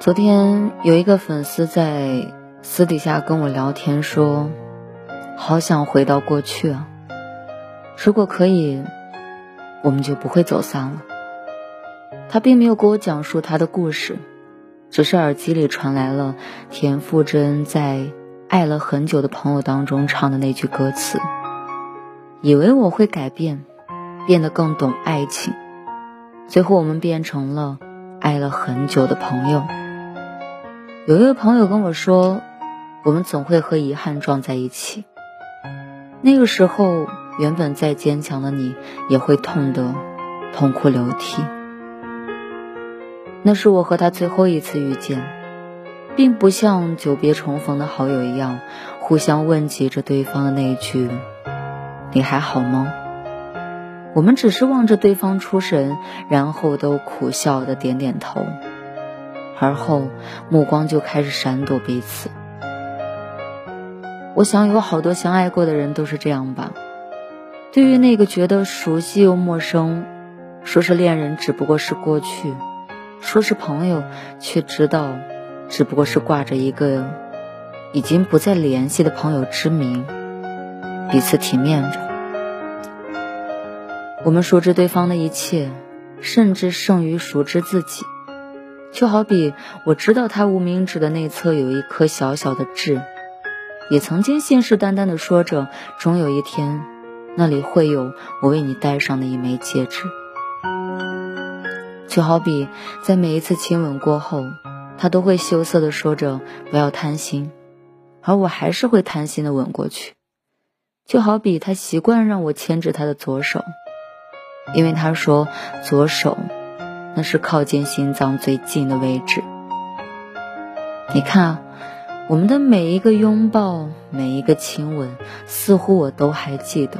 昨天有一个粉丝在私底下跟我聊天说，好想回到过去啊！如果可以，我们就不会走散了。他并没有给我讲述他的故事，只是耳机里传来了田馥甄在爱了很久的朋友当中唱的那句歌词，以为我会改变，变得更懂爱情，最后我们变成了爱了很久的朋友。有一位朋友跟我说，我们总会和遗憾撞在一起。那个时候，原本再坚强的你，也会痛得痛哭流涕。那是我和他最后一次遇见，并不像久别重逢的好友一样，互相问及着对方的那一句“你还好吗”。我们只是望着对方出神，然后都苦笑的点点头。而后，目光就开始闪躲彼此。我想，有好多相爱过的人都是这样吧。对于那个觉得熟悉又陌生，说是恋人只不过是过去，说是朋友却知道只不过是挂着一个已经不再联系的朋友之名，彼此体面着。我们熟知对方的一切，甚至胜于熟知自己。就好比我知道他无名指的内侧有一颗小小的痣，也曾经信誓旦旦地说着，终有一天，那里会有我为你戴上的一枚戒指。就好比在每一次亲吻过后，他都会羞涩地说着不要贪心，而我还是会贪心地吻过去。就好比他习惯让我牵着他的左手，因为他说左手。那是靠近心脏最近的位置。你看，我们的每一个拥抱，每一个亲吻，似乎我都还记得。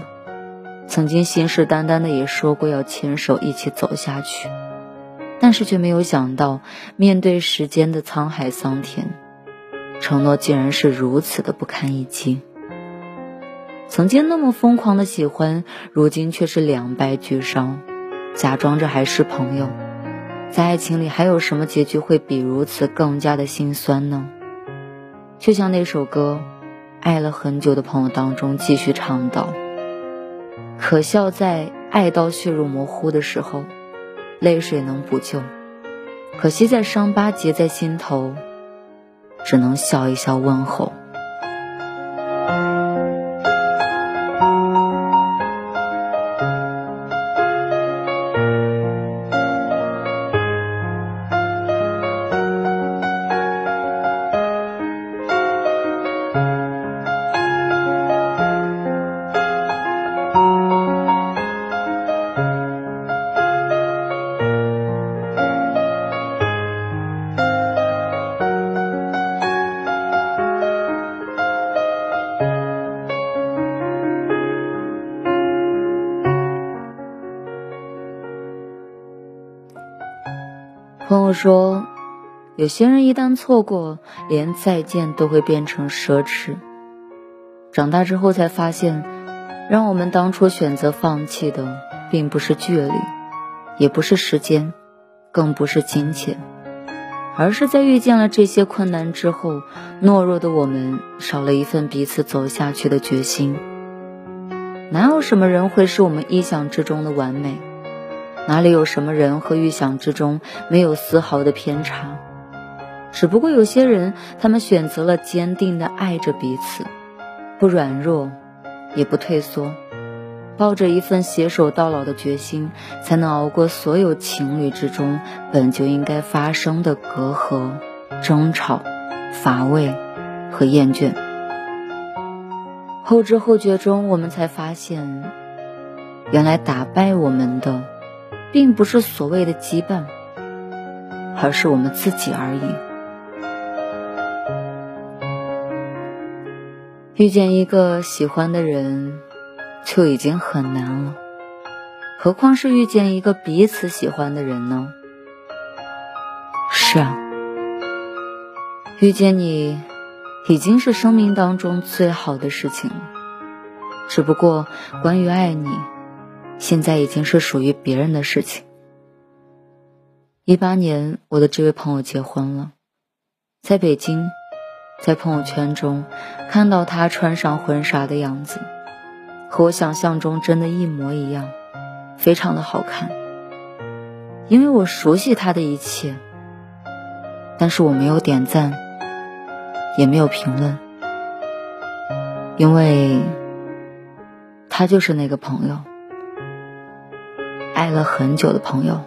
曾经信誓旦旦的也说过要牵手一起走下去，但是却没有想到，面对时间的沧海桑田，承诺竟然是如此的不堪一击。曾经那么疯狂的喜欢，如今却是两败俱伤，假装着还是朋友。在爱情里，还有什么结局会比如此更加的心酸呢？就像那首歌《爱了很久的朋友》当中继续唱道：“可笑在爱到血肉模糊的时候，泪水能补救；可惜在伤疤结在心头，只能笑一笑问候。”朋友说，有些人一旦错过，连再见都会变成奢侈。长大之后才发现，让我们当初选择放弃的，并不是距离，也不是时间，更不是金钱，而是在遇见了这些困难之后，懦弱的我们少了一份彼此走下去的决心。哪有什么人会是我们意想之中的完美？哪里有什么人和预想之中没有丝毫的偏差？只不过有些人，他们选择了坚定的爱着彼此，不软弱，也不退缩，抱着一份携手到老的决心，才能熬过所有情侣之中本就应该发生的隔阂、争吵、乏味和厌倦。后知后觉中，我们才发现，原来打败我们的，并不是所谓的羁绊，而是我们自己而已。遇见一个喜欢的人，就已经很难了，何况是遇见一个彼此喜欢的人呢？是啊，遇见你，已经是生命当中最好的事情了。只不过，关于爱你，现在已经是属于别人的事情。一八年，我的这位朋友结婚了，在北京。在朋友圈中看到他穿上婚纱的样子，和我想象中真的一模一样，非常的好看。因为我熟悉他的一切，但是我没有点赞，也没有评论，因为他就是那个朋友，爱了很久的朋友。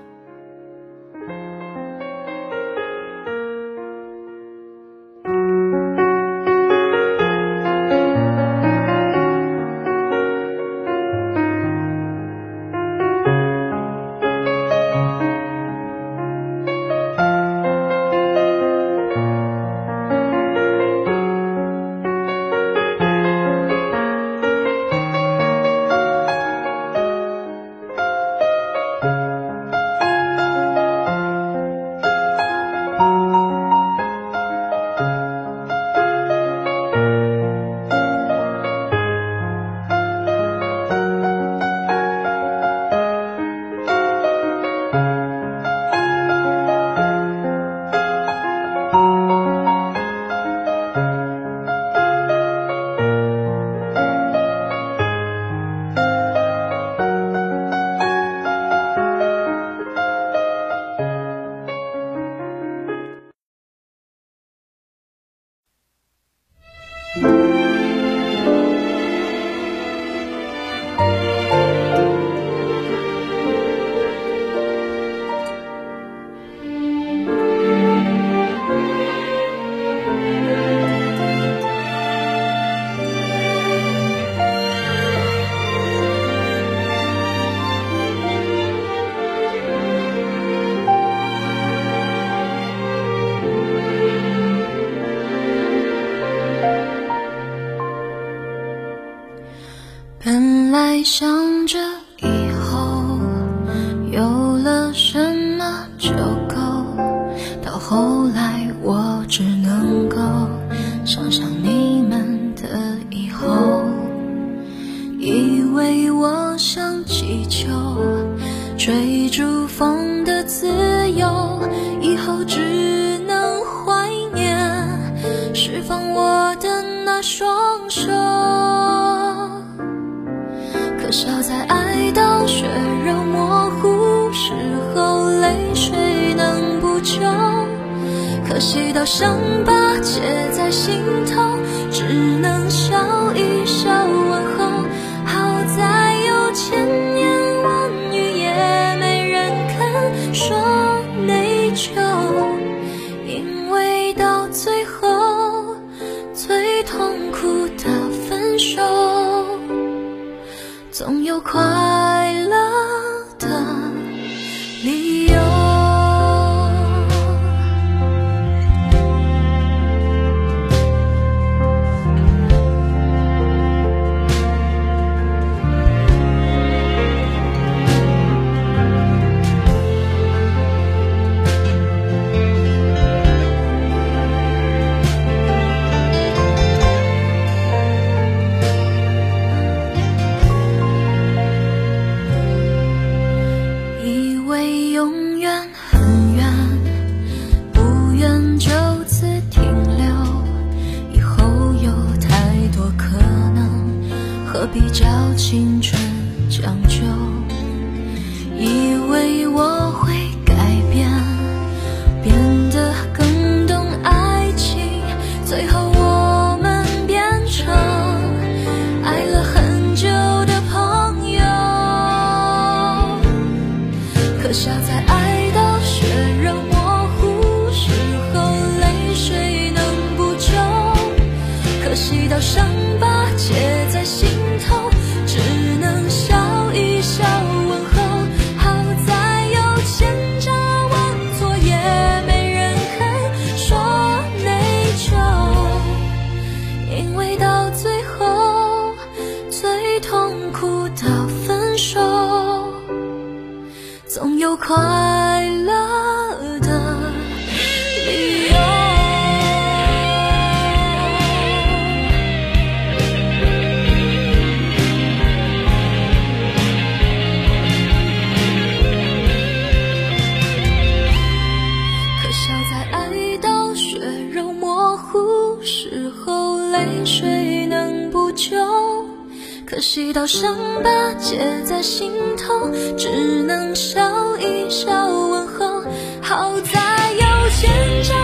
可惜到伤疤结在心头，只几道伤疤结在心头，只能笑一笑问候，好在有前兆。